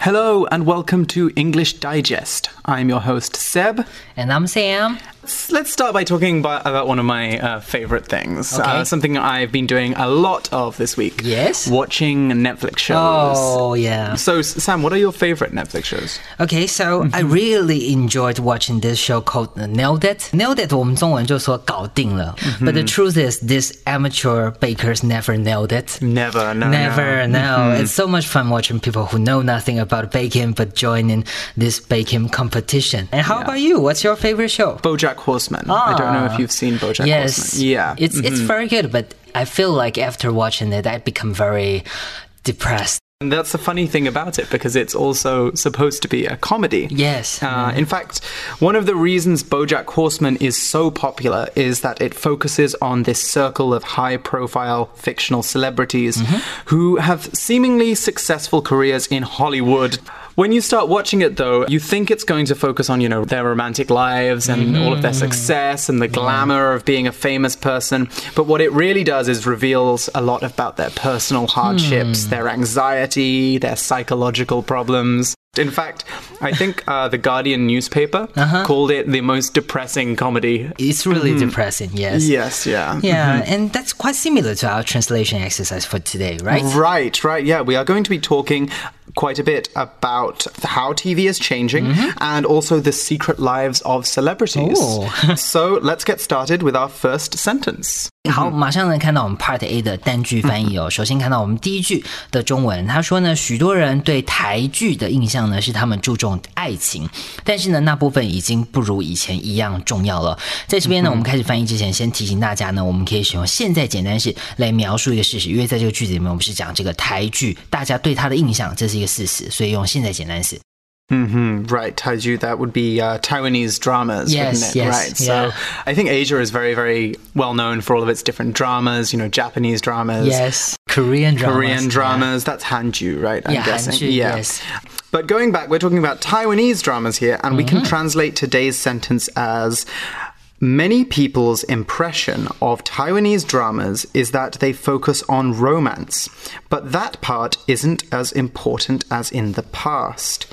Hello and welcome to English Digest. I'm your host Seb. And I'm Sam. Let's start by talking about, about one of my uh, favorite things. Okay. Uh, something I've been doing a lot of this week. Yes? Watching Netflix shows. Oh, yeah. So, S- Sam, what are your favorite Netflix shows? Okay, so I really enjoyed watching this show called Nailed It. Nailed It 我们中文就说搞定了。But the truth is, these amateur bakers never nailed it. Never, no, Never, no. no. It's so much fun watching people who know nothing about baking but joining this baking competition. And how about you? What's your favorite show? BoJack Horseman. I don't know if Ah. you've seen BoJack yes. Horseman. Yeah. It's it's very good, but I feel like after watching it, I become very depressed. And that's the funny thing about it because it's also supposed to be a comedy. Yes. Uh, in fact, one of the reasons Bojack Horseman is so popular is that it focuses on this circle of high profile fictional celebrities who have seemingly successful careers in Hollywood. When you start watching it, though, you think it's going to focus on, you know, their romantic lives and mm-hmm. all of their success and the glamour of being a famous person. But what it really does is reveals a lot about their personal hardships, hmm. their anxiety, their psychological problems. In fact, I think uh, the Guardian newspaper uh-huh. called it the most depressing comedy. It's really mm-hmm. depressing, yes. Yes, yeah. Yeah, mm-hmm. and that's quite similar to our translation exercise for today, right? Right, right. Yeah, we are going to be talking quite a bit about how TV is changing and also the secret lives of celebrities. Oh. so let's get started with our first sentence. 好，马上呢看到我们 Part A 的单句翻译哦。首先看到我们第一句的中文，他说呢，许多人对台剧的印象呢是他们注重爱情，但是呢那部分已经不如以前一样重要了。在这边呢，我们开始翻译之前，先提醒大家呢，我们可以使用现在简单式来描述一个事实，因为在这个句子里面，我们是讲这个台剧，大家对它的印象，这是一个事实，所以用现在简单式。 hmm Right, Taiju, that would be uh, Taiwanese dramas, Yes, wouldn't it? yes, right. yeah. So I think Asia is very, very well known for all of its different dramas, you know, Japanese dramas. Yes, Korean dramas. Korean yeah. dramas. That's Hanju, right? I'm Yeah, guessing. Hanju, yes. But going back, we're talking about Taiwanese dramas here, and we Mm-hmm. can translate today's sentence as Many people's impression of Taiwanese dramas is that they focus on romance, but that part isn't as important as in the past.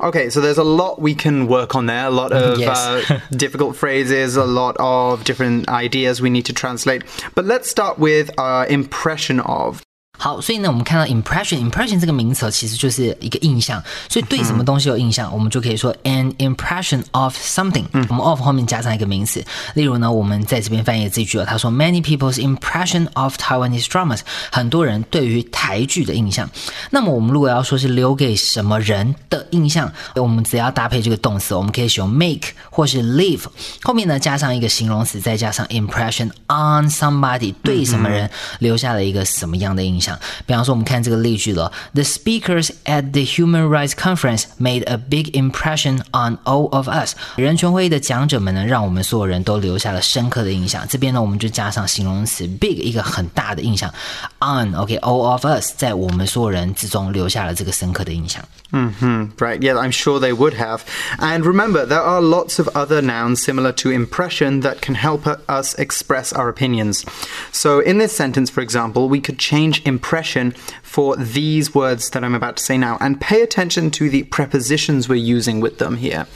Okay, so there's a lot we can work on there, a lot of Yes. uh, difficult phrases, a lot of different ideas we need to translate. But let's start with our impression of. 好，所以呢，我们看到 impression，impression 这个名词其实就是一个印象，所以对什么东西有印象，我们就可以说 an impression of something。我们 of 后面加上一个名词，例如呢，我们在这边翻译这句哦，他说 many people's impression of Taiwanese dramas，很多人对于台剧的印象。那么我们如果要说是留给什么人的印象，我们只要搭配这个动词，我们可以使用 make 或是 leave，后面呢加上一个形容词，再加上 impression on somebody，对什么人留下了一个什么样的印象。比方说，我们看这个例句了：The speakers at the Human Rights Conference made a big impression on all of us。人权会议的讲者们呢，让我们所有人都留下了深刻的印象。这边呢，我们就加上形容词 big，一个很大的印象，on OK，all of us，在我们所有人之中留下了这个深刻的印象。Hmm Right, yeah, I'm sure they would have. And remember, there are lots of other nouns similar to impression that can help us express our opinions. So, in this sentence, for example, we could change impression for these words that I'm about to say now and pay attention to the prepositions we're using with them here.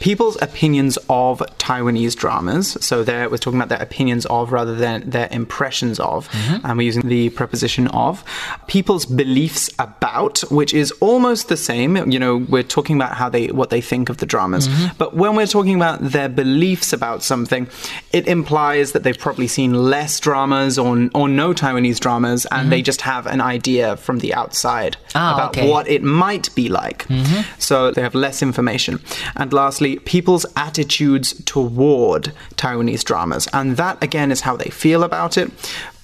People's opinions of Taiwanese dramas. So, there we're talking about their opinions of rather than their impressions of. And we're using the preposition of. People's beliefs about, which is almost the same. You know, we're talking about how they what they think of the dramas. Mm-hmm. But when we're talking about their beliefs about something, it implies that they've probably seen less dramas or or no Taiwanese dramas, and they mm-hmm. just have an idea from the outside Ah, about okay. what it might be like. Mm-hmm. So they have less information. And lastly, people's attitudes toward Taiwanese dramas, and that again is how they feel about it.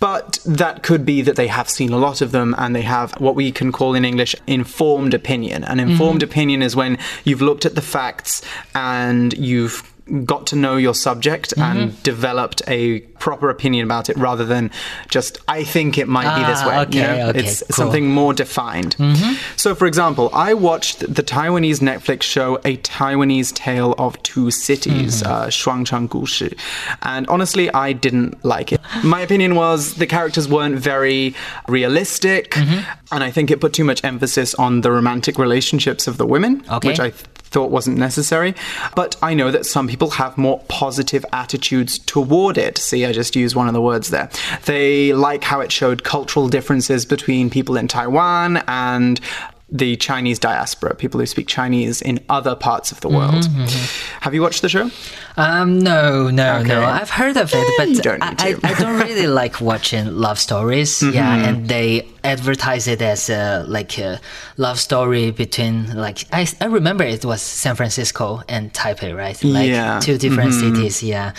But that could be that they have seen a lot of them and they have what we can call in English informed opinion. An informed mm-hmm. opinion is when you've looked at the facts and you've got to know your subject mm-hmm. and developed a proper opinion about it rather than just I think it might ah, be this ah, way. Okay, you know? okay, it's cool. something more defined. Mm-hmm. So, for example, I watched the Taiwanese Netflix show A Taiwanese Tale of Two Cities, Shuangchang mm-hmm. Uh, and honestly, I didn't like it. My opinion was the characters weren't very realistic, mm-hmm. and I think it put too much emphasis on the romantic relationships of the women, okay. which I th- thought wasn't necessary. But I know that some people have more positive attitudes toward it. See, I just used one of the words there. They like how it showed cultural differences between people in Taiwan and the Chinese diaspora, people who speak Chinese in other parts of the world. Have you watched the show? Um, no, no, Okay. no. I've heard of it, but you don't I, need I, to. I don't really like watching love stories. Yeah, and they advertise it as a like a love story between like I, I remember it was San Francisco and Taipei, right? Like Yeah. two different cities. Yeah.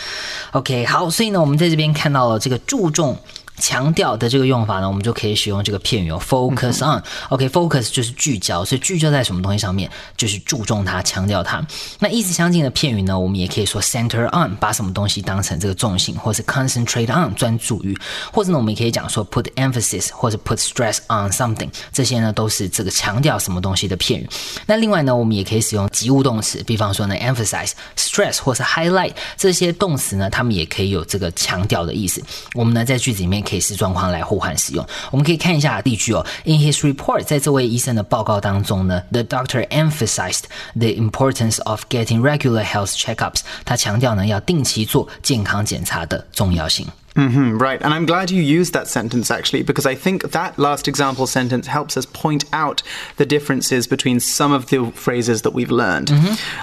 OK，好，所以呢，我们在这边看到了这个注重。 强调的这个用法呢，我们就可以使用这个片语哦，focus on。OK，focus、就是聚焦，所以聚焦在什么东西上面，就是注重它、强调它。那意思相近的片语呢，我们也可以说 center on，把什么东西当成这个重心，或是 concentrate on，专注于，或者呢，我们也可以讲说 put emphasis 或者 put stress on something，这些呢都是这个强调什么东西的片语。那另外呢，我们也可以使用及物动词，比方说呢 emphasize、stress 或是 highlight 这些动词呢，它们也可以有这个强调的意思。我们呢在句子里面可以视状况来互换使用。我们可以看一下例句哦。In his report，在这位医生的报告当中呢，the doctor emphasized the importance of getting regular health checkups。他强调呢要定期做健康检查的重要性。Hmm right. And I'm glad you used that sentence actually, because I think that last example sentence helps us point out the differences between some of the phrases that we've learned.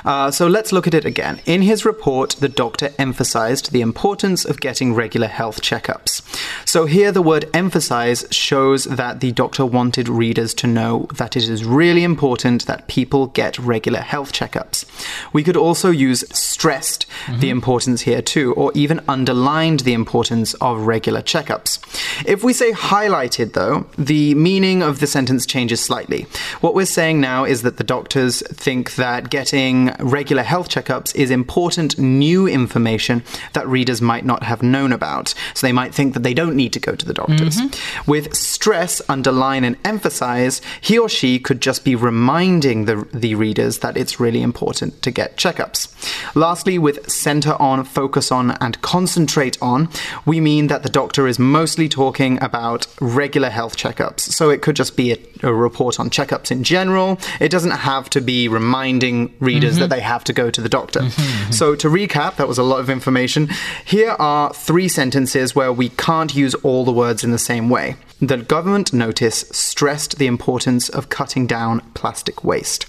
Uh, so let's look at it again. In his report, the doctor emphasized the importance of getting regular health checkups. So here the word emphasize shows that the doctor wanted readers to know that it is really important that people get regular health checkups. We could also use stressed the importance here too, or even underlined the importance of regular checkups. If we say highlighted, though, the meaning of the sentence changes slightly. What we're saying now is that the doctors think that getting regular health checkups is important new information that readers might not have known about. So they might think that they don't need to go to the doctors. Mm-hmm. With stress, underline, and emphasize, he or she could just be reminding the, the readers that it's really important to get checkups. Lastly, with center on, focus on, and concentrate on, we mean that the doctor is mostly talking about regular health checkups. So it could just be a, a report on checkups in general. It doesn't have to be reminding readers that mm-hmm. they have to go to the doctor. Mm-hmm, mm-hmm. So to recap, that was a lot of information. Here are three sentences where we can't use all the words in the same way. The government notice stressed the importance of cutting down plastic waste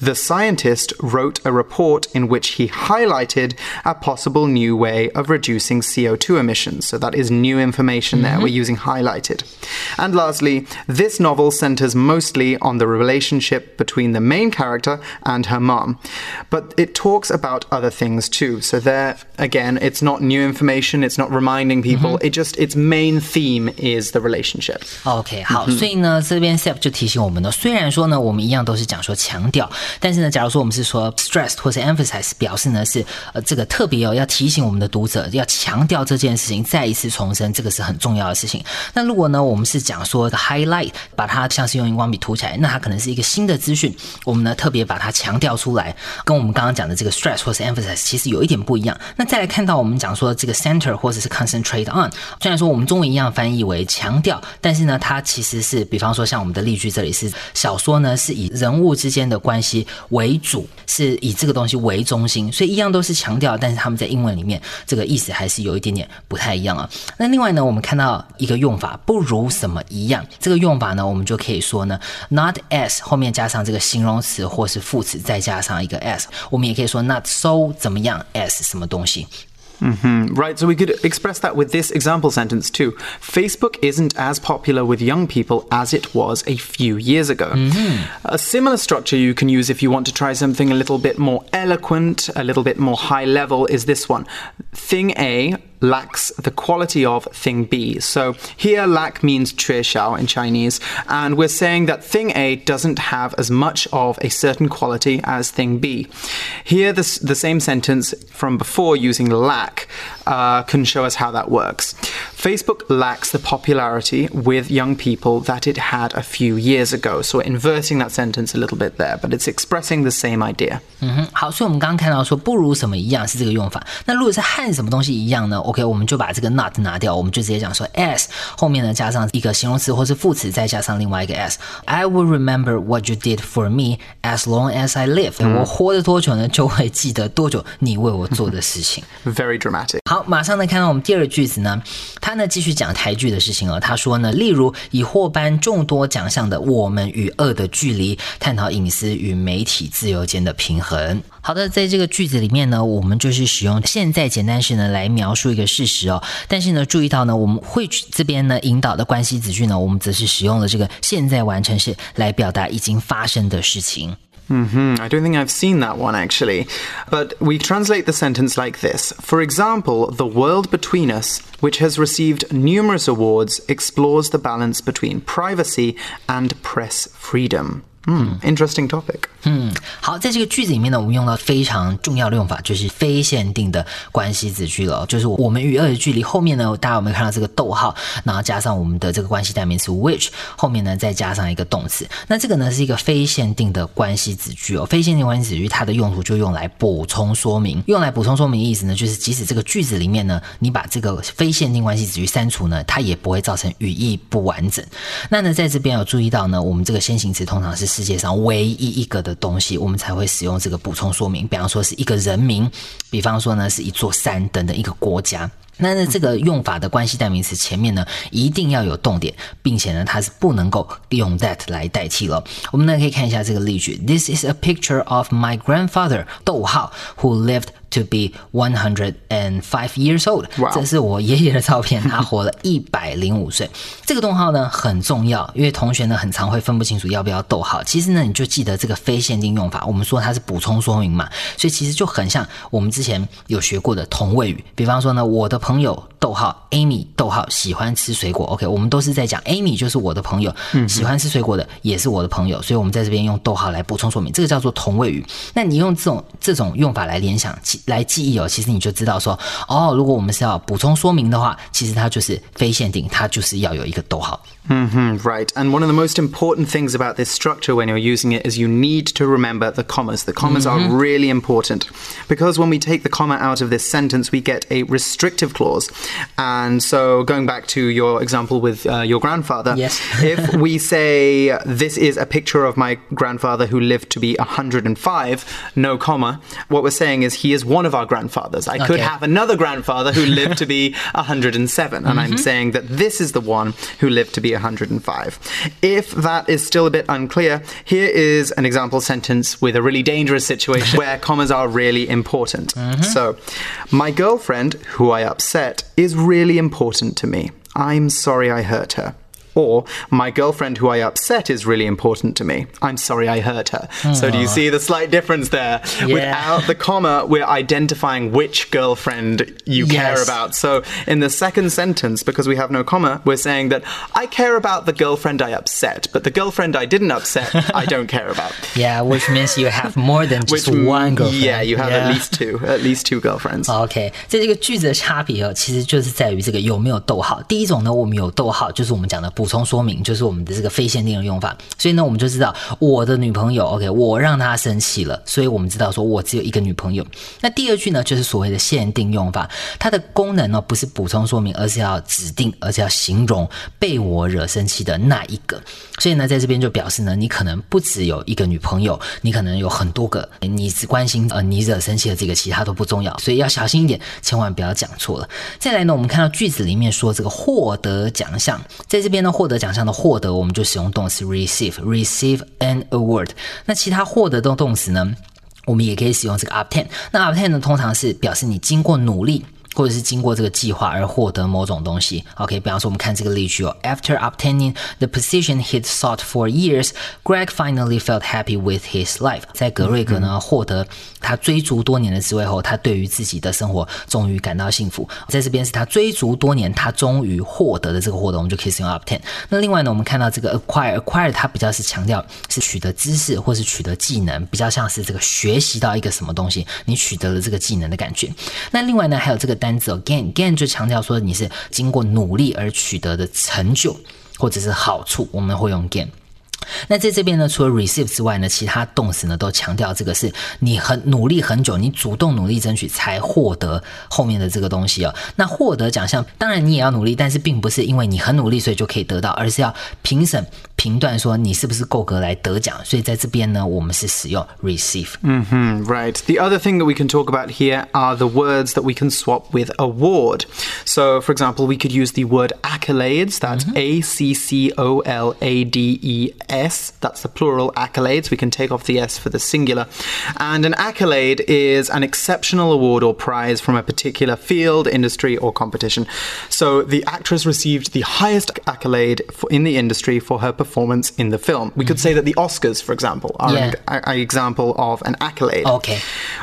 the scientist wrote a report in which he highlighted a possible new way of reducing CO2 emissions. So that is new information mm -hmm. there. Mm-hmm. We're using highlighted. And lastly, this novel centers mostly on the relationship between the main character and her mom. But it talks about other things too. So there, again, it's not new information, it's not reminding people. Mm -hmm. It just, its main theme is the relationship. OK，好，所以呢，这边 Seb 就提醒我们呢，虽然说呢，我们一样都是讲说强调，但是呢，假如说我们是说 stress 或是 emphasize，表示呢是呃这个特别哦，要提醒我们的读者要强调这件事情，再一次重申，这个是很重要的事情。那如果呢，我们是讲说 highlight，把它像是用荧光笔涂起来，那它可能是一个新的资讯，我们呢特别把它强调出来，跟我们刚刚讲的这个 stress 或是 emphasize 其实有一点不一样。那再来看到我们讲说这个 center 或者是 concentrate on，虽然说我们中文一样翻译为强调，但是呢，它其实是比方说像我们的例句这里是小说呢是以人物之间的关系为主，是以这个东西为中心，所以一样都是强调，但是他们在英文里面这个意思还是有一点点不太一样啊。那另外呢，我们看到一个用法不如什么一样，这个用法呢，我们就可以说呢，not as 后面加上这个形容词或是副词，再加上一个 as，我们也可以说 not so 怎么样 as 什么东西。Hmm, Right, so we could express that with this example sentence too. Facebook isn't as popular with young people as it was a few years ago. A similar structure you can use if you want to try something a little bit more eloquent, a little bit more high level, is this one. Thing A lacks the quality of thing B. So here lack means 缺少 in Chinese, and we're saying that thing A doesn't have as much of a certain quality as thing B. Here, this, the same sentence from before using lack uh, can show us how that works. Facebook lacks the popularity with young people that it had a few years ago. So we're inverting that sentence a little bit there, but it's expressing the same idea. 嗯哼，好，所以我们刚刚看到说不如什么一样是这个用法。那如果是和什么东西一样呢 ？OK，我们就把这个 not 拿掉，我们就直接讲说 as 后面呢加上一个形容词或是副词，再加上另外一个 as。I will remember what you did for me as long as I live、嗯。我活得多久呢，就会记得多久你为我做的事情。Very dramatic. 好，马上呢看到我们第二个句子呢，他呢继续讲台剧的事情哦。他说呢，例如以获颁众多奖项的《我们与恶的距离》，探讨隐私与媒体自由间的平衡。好的，在这个句子里面呢，我们就是使用现在简单时呢来描述一个事实哦。但是呢，注意到呢，我们会这边呢引导的关系子句呢，我们则是使用了这个现在完成式来表达已经发生的事情。 hmm I don't think I've seen that one actually. But we translate the sentence like this For example, the world between us, which has received numerous awards, explores the balance between privacy and press freedom. 嗯 interesting topic. 嗯，好，在这个句子里面呢，我们用到非常重要的用法，就是非限定的关系子句了。就是我们与恶的距离后面呢，大家有没有看到这个逗号，然后加上我们的这个关系代名词 which，后面呢再加上一个动词。那这个呢是一个非限定的关系子句哦。非限定关系子句它的用途就用来补充说明，用来补充说明的意思呢，就是即使这个句子里面呢，你把这个非限定关系子句删除呢，它也不会造成语义不完整。那呢，在这边有注意到呢，我们这个先行词通常是世界上唯一一个的东西，我们才会使用这个补充说明。比方说是一个人名，比方说呢是一座山等等一个国家。那呢，这个用法的关系代名词前面呢，一定要有动点，并且呢，它是不能够用 that 来代替了。我们呢可以看一下这个例句：This is a picture of my grandfather，逗号，who lived to be one hundred and five years old。这是我爷爷的照片，他活了一百零五岁。这个逗号呢很重要，因为同学呢很常会分不清楚要不要逗号。其实呢，你就记得这个非限定用法，我们说它是补充说明嘛，所以其实就很像我们之前有学过的同位语。比方说呢，我的朋友逗号 Amy 逗号喜欢吃水果，OK，我们都是在讲 Amy 就是我的朋友，喜欢吃水果的也是我的朋友，所以我们在这边用逗号来补充说明，这个叫做同位语。那你用这种这种用法来联想、来记忆哦，其实你就知道说，哦，如果我们是要补充说明的话，其实它就是非限定，它就是要有一个逗号。Hmm right. And one of the most important things about this structure when you're using it is you need to remember the commas. The commas are really important because when we take the comma out of this sentence, we get a restrictive clause. And so, going back to your example with uh, your grandfather, Yes. if we say this is a picture of my grandfather who lived to be 105, no comma, what we're saying is he is one of our grandfathers. I could have another grandfather who lived to be 107, and I'm saying that this is the one who lived to be 105. If that is still a bit unclear, here is an example sentence with a really dangerous situation where commas are really important. Mm-hmm. So, my girlfriend, who I upset, is really important to me. I'm sorry I hurt her. Or, my girlfriend who I upset is really important to me. I'm sorry I hurt her. So, do you see the slight difference there? Yeah. Without the comma, we're identifying which girlfriend you care Yes. about. So, in the second sentence, because we have no comma, we're saying that I care about the girlfriend I upset, but the girlfriend I didn't upset, I don't care about. Yeah, which means you have more than just one girlfriend. Yeah, you have Yeah. at least two, at least two girlfriends. OK，在这个句子的差别哦，其实就是在于这个有没有逗号。第一种呢，我们有逗号，就是我们讲的补 补充说明，就是我们的这个非限定的用法。所以呢，我们就知道我的女朋友，OK，我让她生气了，所以我们知道说我只有一个女朋友。那第二句呢，就是所谓的限定用法，它的功能呢不是补充说明，而是要指定，而是要形容被我惹生气的那一个。所以呢，在这边就表示呢，你可能不只有一个女朋友，你可能有很多个，你只关心呃你惹生气的这个，其他都不重要，所以要小心一点，千万不要讲错了。再来呢，我们看到句子里面说这个获得奖项，在这边呢，获得奖项的获得，我们就使用动词 receive，receive an award。那其他获得的动词呢？我们也可以使用这个 obtain。那 obtain 呢，通常是表示你经过努力。或者是经过这个计划而获得某种东西。OK，比方说我们看这个例句哦，After obtaining the position he'd sought for years, Greg finally felt happy with his life。在格瑞格呢获得他追逐多年的职位后，他对于自己的生活终于感到幸福。在这边是他追逐多年，他终于获得的这个获得，我们就可以使用 obtain。那另外呢，我们看到这个 acquire，acquire 它比较是强调是取得知识或是取得技能，比较像是这个学习到一个什么东西，你取得了这个技能的感觉。那另外呢，还有这个单词 gain，gain 就强调说你是经过努力而取得的成就或者是好处，我们会用 gain。那在这边呢，除了 receive 之外呢，其他动词呢都强调这个是你很努力很久，你主动努力争取才获得后面的这个东西哦。那获得奖项，当然你也要努力，但是并不是因为你很努力所以就可以得到，而是要评审评断说你是不是够格来得奖。所以在这边呢，我们是使用 receive。嗯哼，right. The other thing that we can talk about here are the words that we can swap with award. So, for example, we could use the word accolades. That's A C C O L A D E S. That's the plural accolades. We can take off the S for the singular. And an accolade is an exceptional award or prize from a particular field, industry, or competition. So the actress received the highest accolade for, in the industry for her performance in the film. We could say that the Oscars, for example, are Yeah. an, example of an accolade. Okay.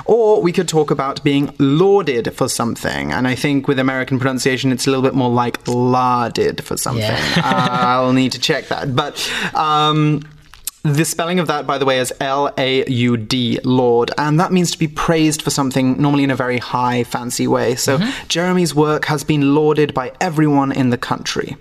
Or we could talk about being lauded for something. And I think with American pronunciation, it's a little bit more like lauded for something. Yeah. uh, I'll need to check that. But um, Um, the spelling of that, by the way, is L A U D, Laud. And that means to be praised for something, normally in a very high, fancy way. So mm-hmm. Jeremy's work has been lauded by everyone in the country.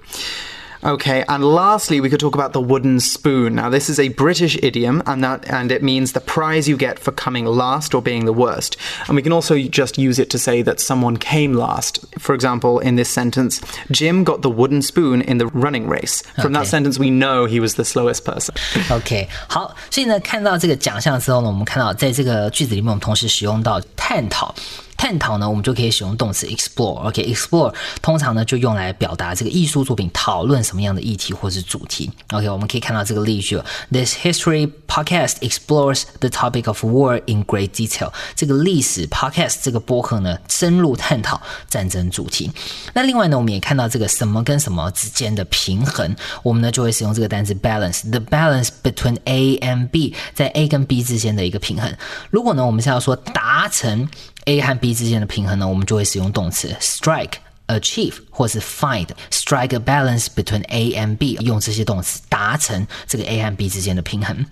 Okay, and lastly, we could talk about the wooden spoon. Now, this is a British idiom, and that and it means the prize you get for coming last or being the worst. And we can also just use it to say that someone came last. For example, in this sentence, Jim got the wooden spoon in the running race. From that Okay. sentence, we know he was the slowest person. OK，好，所以呢，看到这个奖项之后呢，我们看到在这个句子里面，我们同时使用到探讨。 探讨呢，我们就可以使用动词 explore。OK，explore、通常呢就用来表达这个艺术作品讨论什么样的议题或是主题。OK，我们可以看到这个例句：This history podcast explores the topic of war in great detail。这个历史 podcast 这个播客呢，深入探讨战争主题。那另外呢，我们也看到这个什么跟什么之间的平衡，我们呢就会使用这个单词 balance，the balance between A and B，在 A 跟 B 之间的一个平衡。如果呢，我们是要说达成 A 和 B 之间的平衡呢，我们就会使用动词 strike。achieve 或是 find strike a balance between A and B，用这些动词达成这个 A 和 B 之间的平衡。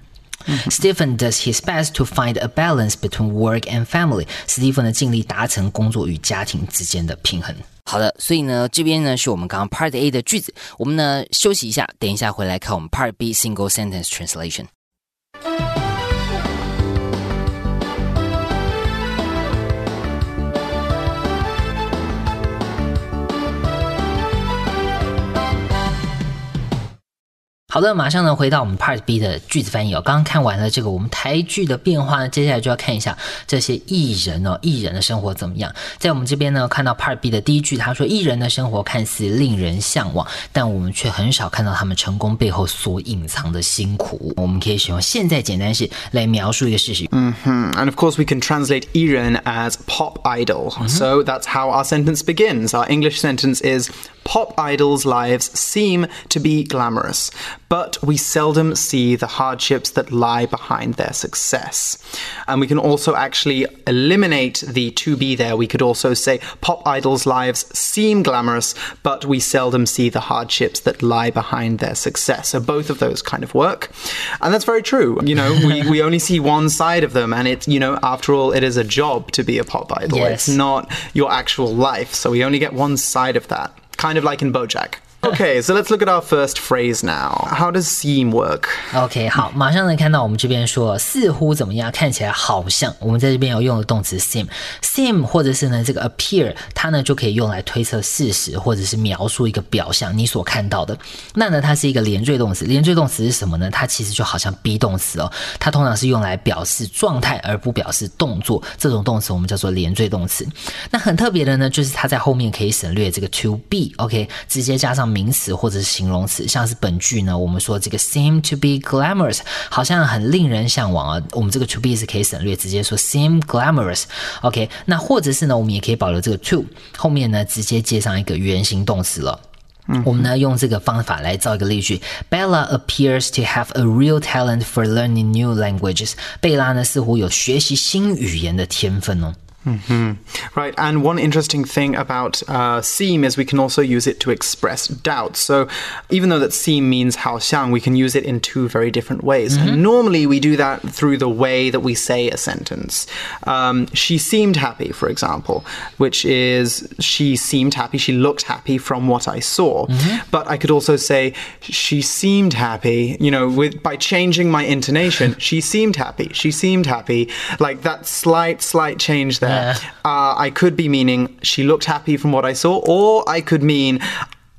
Stephen does his best to find a balance between work and family。史蒂芬呢尽力达成工作与家庭之间的平衡。好的，所以呢，这边呢是我们刚刚 Part A 的句子，我们呢休息一下，等一下回来看我们 Part B single sentence translation。好的，马上呢回到我们 Part B 的句子翻译哦。刚刚看完了这个我们台剧的变化呢，接下来就要看一下这些艺人哦，艺人的生活怎么样。在我们这边呢，看到 Part B 的第一句，他说艺人的生活看似令人向往，但我们却很少看到他们成功背后所隐藏的辛苦。我们可以使用现在简单式来描述一个事实。嗯哼 And of course, we can translate Iren as pop idol. So that's how our sentence begins. Our English sentence is Pop idols' lives seem to be glamorous, but we seldom see the hardships that lie behind their success. And we can also actually eliminate the to be there. We could also say pop idols' lives seem glamorous, but we seldom see the hardships that lie behind their success. So both of those kind of work. And that's very true. You know, we, we only see one side of them, and it's, you know, after all, it is a job to be a pop idol. Yes. It's not your actual life. So we only get one side of that. Kind of like in Bojack. Okay, so let's look at our first phrase now. How does seem work? OK，好，马上能看到我们这边说似乎怎么样，看起来好像。我们在这边要用的动词 seem，seem 或者是呢这个 appear，它呢就可以用来推测事实或者是描述一个表象你所看到的。那呢它是一个连缀动词，连缀动词是什么呢？它其实就好像 be 动词哦，它通常是用来表示状态而不表示动作。这种动词我们叫做连缀动词。那很特别的呢，就是它在后面可以省略这个 to be，OK，、直接加上名词或者是形容词，像是本句呢，我们说这个 seem to be glamorous，好像很令人向往啊。我们这个 to be 是可以省略，直接说 seem glamorous。OK，那或者是呢，我们也可以保留这个 to 后面呢，直接接上一个原形动词了。我们呢用这个方法来造一个例句：Bella appears to have a real talent for learning new languages。贝拉呢似乎有学习新语言的天分哦。Mm-hmm. Right, and one interesting thing about uh, seem is we can also use it to express doubt. So, even though that seem means 好像, we can use it in two very different ways. Mm-hmm. And normally we do that through the way that we say a sentence. Um, she seemed happy, for example, which is she seemed happy, she looked happy from what I saw. Mm-hmm. But I could also say she seemed happy, you know, with by changing my intonation, she seemed happy, she seemed happy. Like that slight, slight change there uh, I could be meaning she looked happy from what I saw, or I could mean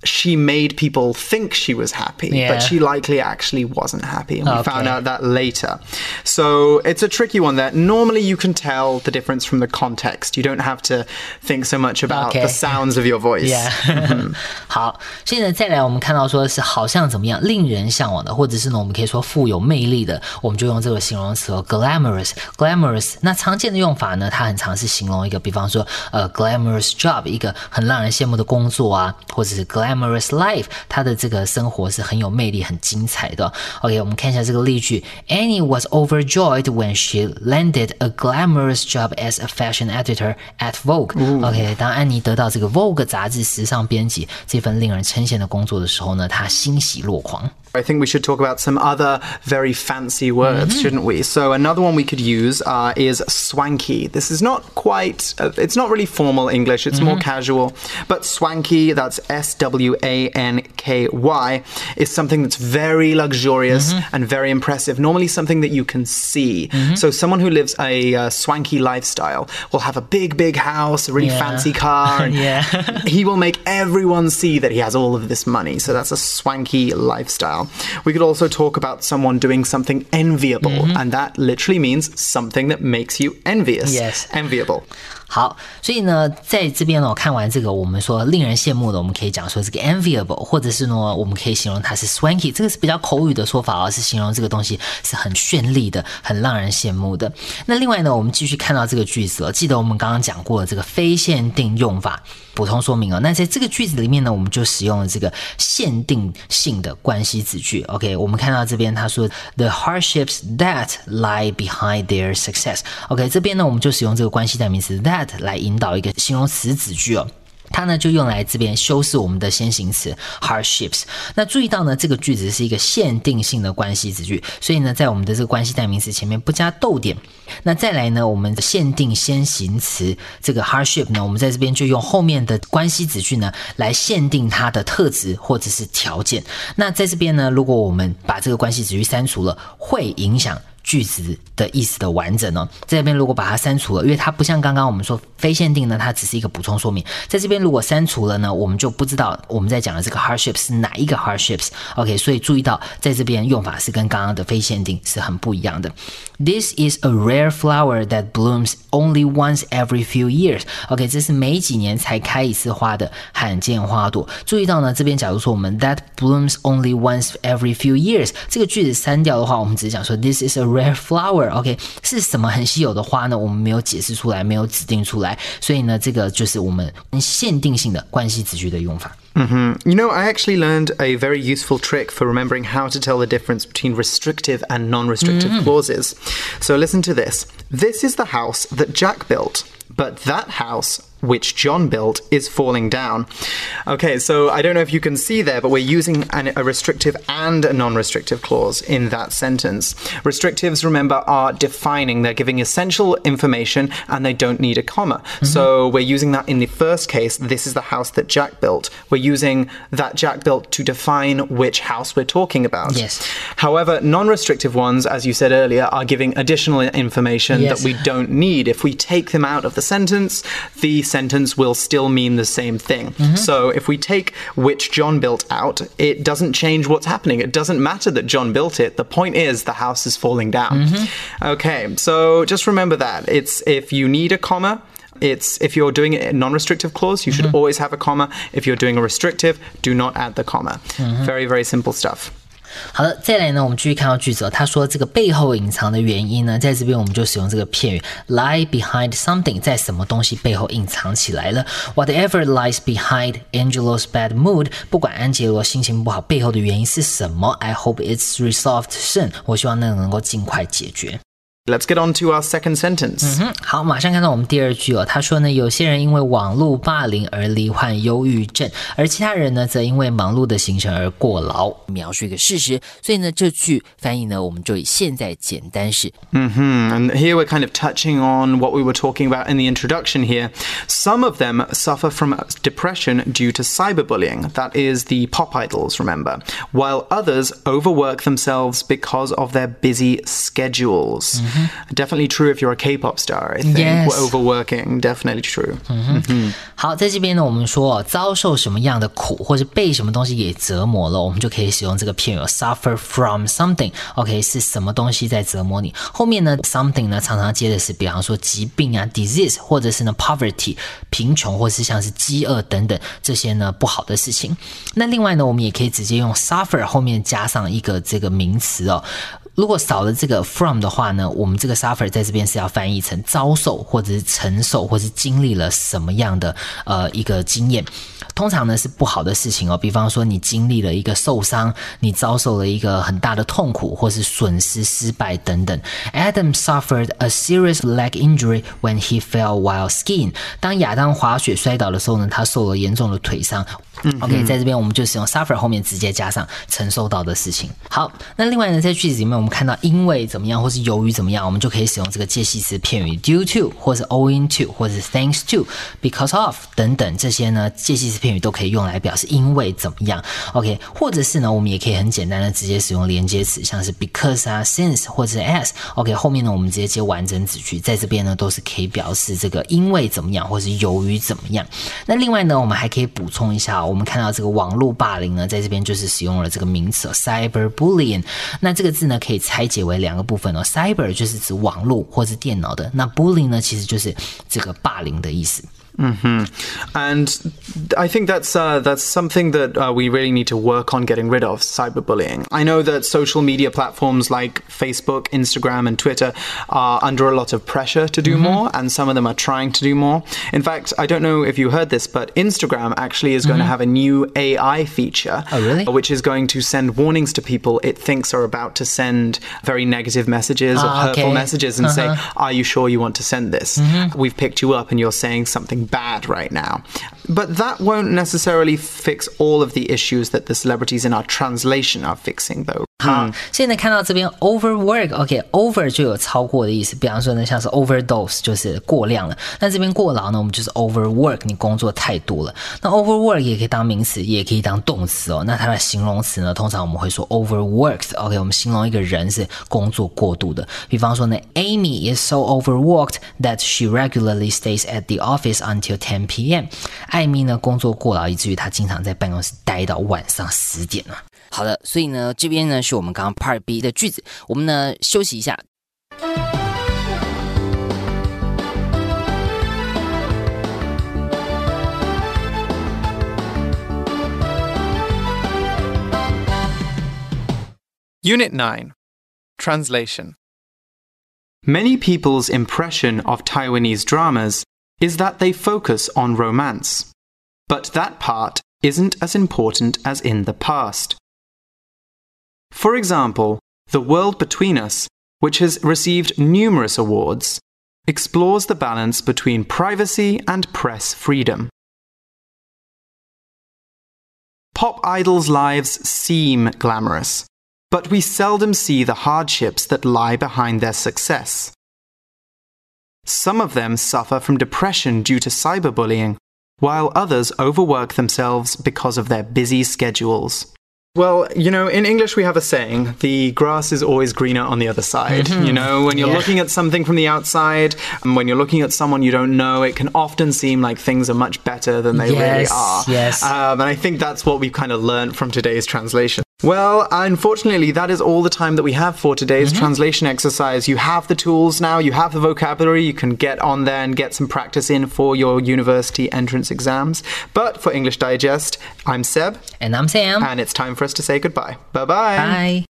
she made people think she was happy, yeah. but she likely actually wasn't happy. And we okay. found out that later. So it's a tricky one there. Normally you can tell the difference from the context. You don't have to think so much about okay. the sounds of your voice. Yeah. 好，现在再来我们看到说是好像怎么样，令人向往的，或者是呢我们可以说富有魅力的，我们就用这个形容词哦，glamorous。glamorous 那常见的用法呢，它很常是形容一个，比方说呃 glamorous job，一个很让人羡慕的工作啊，或者是 glam glamorous life，他的这个生活是很有魅力、很精彩的。OK，我们看一下这个例句：Annie was overjoyed when she landed a glamorous job as a fashion editor at Vogue。OK，当安妮得到这个 Vogue 杂志时尚编辑这份令人称羡的工作的时候呢，她欣喜若狂。I think we should talk about some other very fancy words, mm-hmm. shouldn't we? So another one we could use uh, is swanky. This is not quite, uh, it's not really formal English, it's mm-hmm. more casual. But swanky, that's S W a N K Y, is something that's very luxurious mm-hmm. and very impressive. Normally something that you can see. Mm-hmm. So someone who lives a uh, swanky lifestyle will have a big, big house, a really yeah. fancy car. And yeah. he will make everyone see that he has all of this money. So that's a swanky lifestyle. We could also talk about someone doing something enviable, mm-hmm. and that literally means something that makes you envious. Yes. Enviable. 好，所以呢，在这边呢，我看完这个，我们说令人羡慕的，我们可以讲说这个 enviable，或者是呢，我们可以形容它是 swanky，这个是比较口语的说法而是形容这个东西是很绚丽的，很让人羡慕的。那另外呢，我们继续看到这个句子，记得我们刚刚讲过的这个非限定用法，补充说明哦。那在这个句子里面呢，我们就使用了这个限定性的关系子句。OK，我们看到这边他说 the hardships that lie behind their success。OK，这边呢，我们就使用这个关系代名词 that。来引导一个形容词子句哦。它呢就用来这边修饰我们的先行词 hardships。那注意到呢，这个句子是一个限定性的关系子句，所以呢，在我们的这个关系代名词前面不加逗点。那再来呢，我们的限定先行词这个 hardship 呢，我们在这边就用后面的关系子句呢来限定它的特质或者是条件。那在这边呢，如果我们把这个关系子句删除了，会影响。句子的意思的完整呢，这边如果把它删除了，因为它不像刚刚我们说非限定呢，它只是一个补充说明。在这边如果删除了呢，我们就不知道我们在讲的这个 hardships 是哪一个 hardships。OK，所以注意到在这边用法是跟刚刚的非限定是很不一样的。This is a rare flower that blooms only once every few years。OK，这是每几年才开一次花的罕见花朵。注意到呢，这边假如说我们 that blooms only once every few years 这个句子删掉的话，我们只是讲说 this is a rare flower，OK，是什么很稀有的花呢？我们没有解释出来，没有指定出来，所以呢，这个就是我们限定性的关系子句的用法。Mm-hmm. You know, I actually learned a very useful trick for remembering how to tell the difference between restrictive and non restrictive mm-hmm. clauses. So listen to this. This is the house that Jack built, but that house which John built is falling down. Okay, so I don't know if you can see there, but we're using an, a restrictive and a non restrictive clause in that sentence. Restrictives, remember, are defining, they're giving essential information and they don't need a comma. Mm-hmm. So we're using that in the first case, this is the house that Jack built. We're using that Jack built to define which house we're talking about. Yes. However, non restrictive ones, as you said earlier, are giving additional information yes. that we don't need. If we take them out of the sentence, the sentence will still mean the same thing. Mm-hmm. So if we take which John built out, it doesn't change what's happening. It doesn't matter that John built it. The point is the house is falling down. Mm-hmm. Okay, so just remember that. It's if you need a comma, It's if you're doing a non-restrictive clause, you should always have a comma. If you're doing a restrictive, do not add the comma. Very, very simple stuff. 好的，再来呢，我们继续看到句子。他说这个背后隐藏的原因呢，在这边我们就使用这个片语 lie behind something，在什么东西背后隐藏起来了。Whatever lies behind Angelo's bad mood，不管安杰罗心情不好背后的原因是什么，I hope it's resolved soon。我希望那个能够尽快解决。Let's get on to our second sentence. 嗯，好，马上看到我们第二句哦。他说呢，有些人因为网络霸凌而罹患忧郁症，而其他人呢，则因为忙碌的行程而过劳。描述一个事实，所以呢，这句翻译呢，我们就以现在简单式。 hmm And here we're kind of touching on what we were talking about in the introduction here. Some of them suffer from depression due to cyberbullying. That is the pop idols, remember. While others overwork themselves because of their busy schedules. Definitely true if you're a K-pop star, I think. Yes. Overworking, definitely true. 好，在这边呢，我们说、哦、遭受什么样的苦，或是被什么东西给折磨了，我们就可以使用这个片语 suffer from something。OK，是什么东西在折磨你？后面呢，something 呢常常接的是，比方说疾病啊，disease，或者是呢 poverty，贫穷，或是像是饥饿等等这些呢不好的事情。那另外呢，我们也可以直接用 suffer 后面加上一个这个名词哦。如果少了这个 from 的话呢，我们这个 suffer 在这边是要翻译成遭受，或者是承受，或是经历了什么样的呃一个经验。通常呢是不好的事情哦，比方说你经历了一个受伤，你遭受了一个很大的痛苦，或是损失、失败等等。Adam suffered a serious leg injury when he fell while skiing。当亚当滑雪摔倒的时候呢，他受了严重的腿伤。OK，在这边我们就使用 suffer 后面直接加上承受到的事情。好，那另外呢，在句子里面我们看到因为怎么样，或是由于怎么样，我们就可以使用这个介系词片语 due to，或是 owing to，或是 thanks to，because of 等等这些呢，介系词片语都可以用来表示因为怎么样。OK，或者是呢，我们也可以很简单的直接使用连接词，像是 because 啊，since 或者是 as。OK，后面呢我们直接接完整子句，在这边呢都是可以表示这个因为怎么样，或是由于怎么样。那另外呢，我们还可以补充一下哦，我们看到这个网络霸凌呢，在这边就是使用了这个名词、哦、cyberbullying。那这个字呢，可以拆解为两个部分哦，cyber 就是指网络或是电脑的，那 bullying 呢，其实就是这个霸凌的意思。And I think that's uh, that's something that uh, we really need to work on getting rid of cyberbullying. I know that social media platforms like Facebook, Instagram, and Twitter are under a lot of pressure to do more, and some of them are trying to do more. In fact, I don't know if you heard this, but Instagram actually is going to have a new AI feature, Oh, really? which is going to send warnings to people it thinks are about to send very negative messages or Ah, hurtful okay. messages, and say, Uh-huh. "Are you sure you want to send this? We've picked you up, and you're saying something." Bad right now. But that won't necessarily fix all of the issues that the celebrities in our translation are fixing, though. 好，现在看到这边 overwork，OK，over、就有超过的意思，比方说呢，像是 overdose 就是过量了。那这边过劳呢，我们就是 overwork，你工作太多了。那 overwork 也可以当名词，也可以当动词哦。那它的形容词呢，通常我们会说 overworked，OK，、我们形容一个人是工作过度的。比方说呢，Amy is so overworked that she regularly stays at the office until 10 p.m. 艾米呢工作过劳，以至于她经常在办公室待到晚上十点啊。好的，所以呢，这边呢是我们刚刚 Part B 的句子，我们呢休息一下。 Unit 9 Translation Many people's impression of Taiwanese dramas is that they focus on romance. But that part isn't as important as in the past. For example, The World Between Us, which has received numerous awards, explores the balance between privacy and press freedom. Pop idols' lives seem glamorous, but we seldom see the hardships that lie behind their success. Some of them suffer from depression due to cyberbullying, while others overwork themselves because of their busy schedules. Well, you know, in English we have a saying, the grass is always greener on the other side. You know, when you're Yeah. looking at something from the outside, and when you're looking at someone you don't know, it can often seem like things are much better than they really are. yes. Um, and I think that's what we've kind of learned from today's translation. Well, unfortunately, that is all the time that we have for today's mm-hmm. translation exercise. You have the tools now, you have the vocabulary, you can get on there and get some practice in for your university entrance exams. But for English Digest, I'm Seb, And I'm Sam. and it's time for us to say goodbye. Bye bye. Bye.